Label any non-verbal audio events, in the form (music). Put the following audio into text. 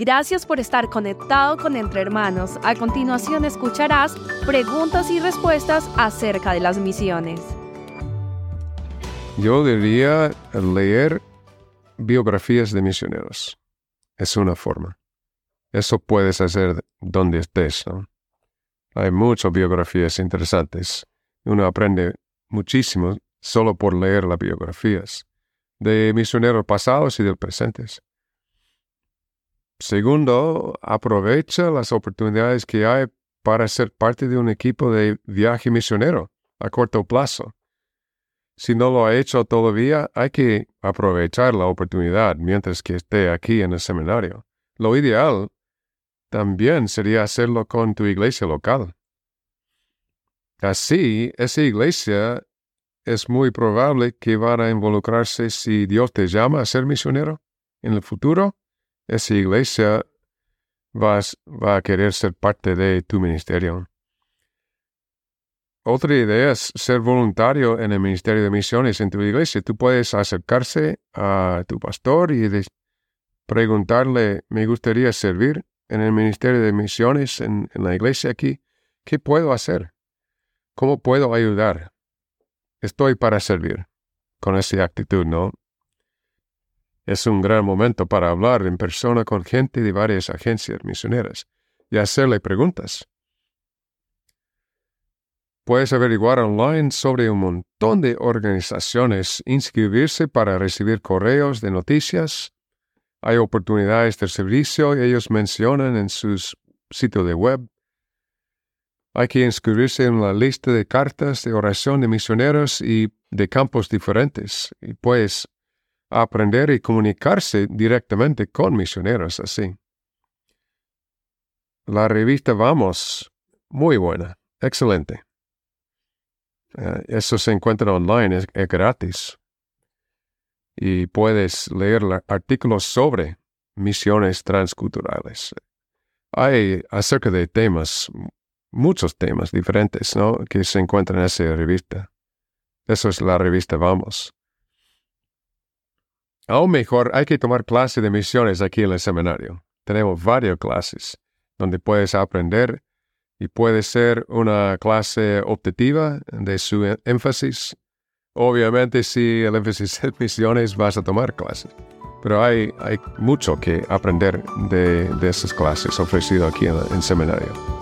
Gracias por estar conectado con Entre Hermanos. A continuación escucharás preguntas y respuestas acerca de las misiones. Yo diría leer biografías de misioneros. Es una forma. Eso puedes hacer donde estés. Hay muchas biografías interesantes. Uno aprende muchísimo solo por leer las biografías de misioneros pasados y del presentes. Segundo, aprovecha las oportunidades que hay para ser parte de un equipo de viaje misionero a corto plazo. Si no lo ha hecho todavía, hay que aprovechar la oportunidad mientras que esté aquí en el seminario. Lo ideal también sería hacerlo con tu iglesia local. Así, esa iglesia es muy probable que van a involucrarse si Dios te llama a ser misionero en el futuro esa iglesia va, va a querer ser parte de tu ministerio. Otra idea es ser voluntario en el ministerio de misiones en tu iglesia. Tú puedes acercarse a tu pastor y preguntarle, me gustaría servir en el ministerio de misiones en, en la iglesia aquí. ¿Qué puedo hacer? ¿Cómo puedo ayudar? Estoy para servir. Con esa actitud, ¿no? Es un gran momento para hablar en persona con gente de varias agencias misioneras y hacerle preguntas. Puedes averiguar online sobre un montón de organizaciones, inscribirse para recibir correos de noticias. Hay oportunidades de servicio y ellos mencionan en sus sitios de web. Hay que inscribirse en la lista de cartas de oración de misioneros y de campos diferentes. Y aprender y comunicarse directamente con misioneros así. La revista Vamos, muy buena, excelente. Eh, eso se encuentra online, es, gratis. Y puedes leer artículos sobre misiones transculturales. Hay acerca de temas, muchos temas diferentes, ¿no? Que se encuentran en esa revista. Eso es la revista Vamos. Aún mejor, hay que tomar clase de misiones aquí en el seminario. Tenemos varias clases donde puedes aprender y puede ser una clase optativa de su énfasis. Obviamente, si el énfasis (laughs) es misiones, vas a tomar clases. Pero hay, hay mucho que aprender de, de esas clases ofrecidas aquí en el seminario.